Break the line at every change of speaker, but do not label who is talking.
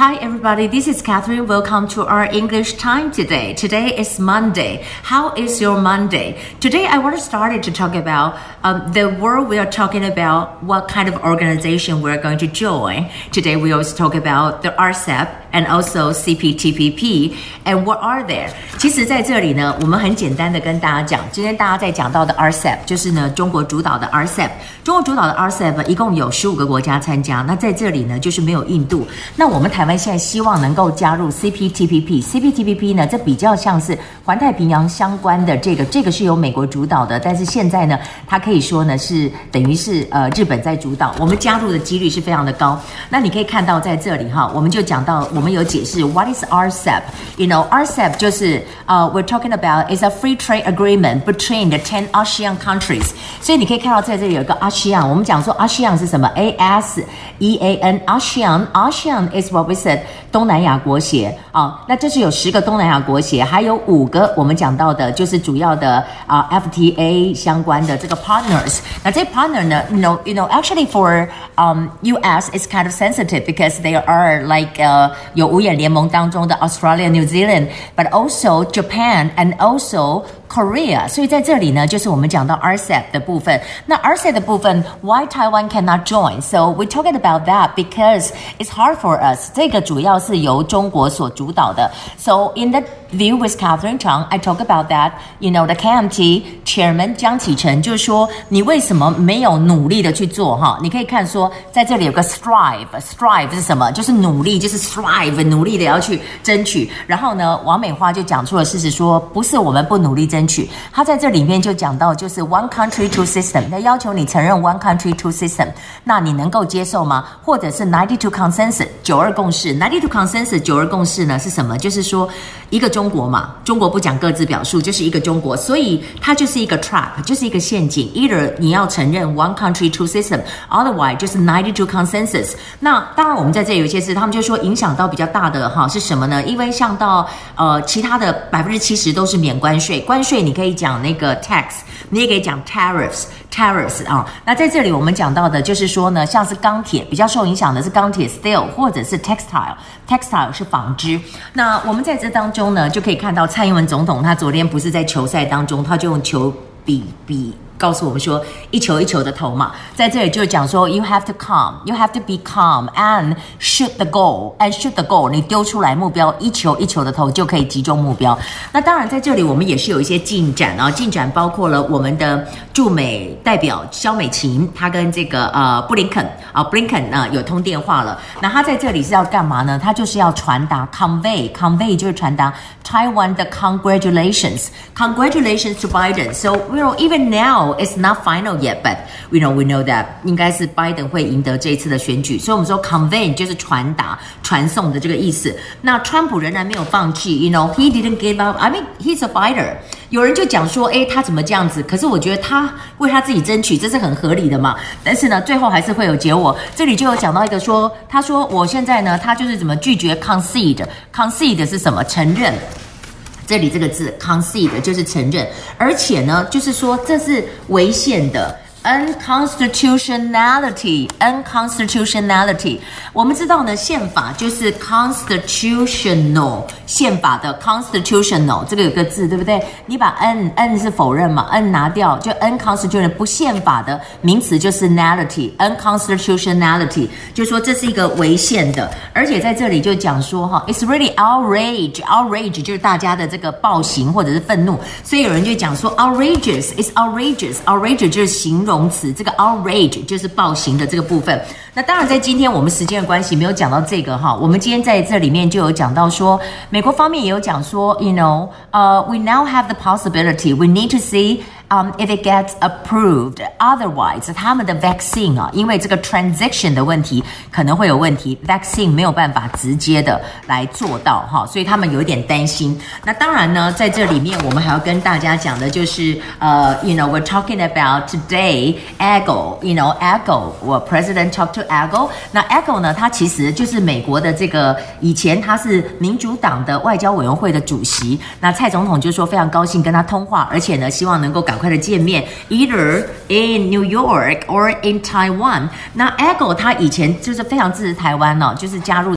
Hi, everybody. This is Catherine. Welcome to our English time today. Today is Monday. How is your Monday? Today, I want to start to talk about um, the world we are talking about, what kind of organization we're going to join. Today, we also talk about the RCEP and also CPTPP and what are there. 其实在这里呢，我们很简单的跟大家讲，今天大家在讲到的 RCEP 就是呢中国主导的 RCEP。中国主导的 RCEP 一共有十五个国家参加。那在这里呢，就是没有印度。那我们台湾。现在希望能够加入 CPTPP，CPTPP 呢，这比较像是环太平洋相关的这个，这个是由美国主导的，但是现在呢，它可以说呢是等于是呃日本在主导，我们加入的几率是非常的高。那你可以看到在这里哈，我们就讲到，们有解释 What is RCEP？You know，RCEP 就是呃、uh,，We're talking about is a free trade agreement between the ten ASEAN countries。所以你可以看到在这里有一个 ASEAN，我们讲说 ASEAN 是什么？A S E A N，ASEAN，ASEAN is what we 东南亚国协啊、哦，那这是有十个东南亚国协，还有五个我们讲到的，就是主要的啊、呃、FTA 相关的这个 partners。那这 partner 呢，you know you know actually for um US is kind of sensitive because they are like 呃、uh, 有五眼联盟当中的 Australia、New Zealand，but also Japan and also Korea。所以在这里呢，就是我们讲到 RCEP 的部分。那 RCEP 的部分，Why Taiwan cannot join？So we're talking about that because it's hard for us。这个主要是由中国所主导的。So in the view with Catherine Chang, I talk about that. You know, the KMT chairman 江启臣就说：“你为什么没有努力的去做？哈，你可以看说，在这里有个 strive，strive 是什么？就是努力，就是 strive，努力的要去争取。然后呢，王美花就讲出了事实，说不是我们不努力争 取。他在这里面就讲到，就是 one country two system，他要求你承认 one country two system，那你能够接受吗？或者是 ninety two consensus 九二共识，ninety two consensus 九二共识呢是什么？就是说一个中。国嘛，中国不讲各自表述，就是一个中国，所以它就是一个 trap，就是一个陷阱。Either 你要承认 one country two system，otherwise 就是 ninety two consensus。那当然，我们在这有些事，他们就说影响到比较大的哈是什么呢？因为像到呃其他的百分之七十都是免关税，关税你可以讲那个 tax，你也可以讲 tariffs。Tariffs 啊，那在这里我们讲到的就是说呢，像是钢铁比较受影响的是钢铁 steel 或者是 textile，textile 是纺织。那我们在这当中呢，就可以看到蔡英文总统他昨天不是在球赛当中，他就用球比比。告诉我们说，一球一球的投嘛，在这里就讲说，you have to calm, you have to be calm and shoot the goal and shoot the goal。你丢出来目标，一球一球的投就可以击中目标。那当然，在这里我们也是有一些进展啊，进展包括了我们的驻美代表肖美琴，她跟这个呃布林肯啊，布林肯呢有通电话了。那他在这里是要干嘛呢？他就是要传达 convey convey 就是传达 Taiwan 的 congratulations congratulations to Biden。So we know even now. It's not final yet, but we know we know that 应该是拜登会赢得这一次的选举，所以我们说 convey 就是传达、传送的这个意思。那川普仍然没有放弃，you know he didn't give up. I mean he's a fighter. 有人就讲说，诶，他怎么这样子？可是我觉得他为他自己争取，这是很合理的嘛。但是呢，最后还是会有结果。这里就有讲到一个说，他说我现在呢，他就是怎么拒绝 concede，concede 是什么？承认。这里这个字 concede 就是承认，而且呢，就是说这是危险的。Unconstitutionality unconstitutionality，我们知道呢，宪法就是 constitutional，宪法的 constitutional 这个有个字对不对？你把 n n 是否认嘛，n 拿掉就 unconstitutional 不宪法的名词就是 nality unconstitutionality，就说这是一个违宪的，而且在这里就讲说哈，it's really outrage outrage 就是大家的这个暴行或者是愤怒，所以有人就讲说，outrageous，it's outrageous outrageous 就是形容。容词这个 outrage 就是暴行的这个部分。那当然，在今天我们时间的关系没有讲到这个哈。我们今天在这里面就有讲到说，美国方面也有讲说，you know，呃、，we now have the possibility we need to see。Um, if it gets approved, otherwise，他们的 vaccine 啊，因为这个 transition 的问题可能会有问题，vaccine 没有办法直接的来做到哈，所以他们有一点担心。那当然呢，在这里面我们还要跟大家讲的就是，呃、，you know we're talking about today AGO，you know AGO，我 President talk to AGO。那 AGO 呢，他其实就是美国的这个以前他是民主党的外交委员会的主席。那蔡总统就说非常高兴跟他通话，而且呢，希望能够赶。快的见面，either in New York or in Taiwan。那 AGO 他以前就是非常支持台湾哦，就是加入。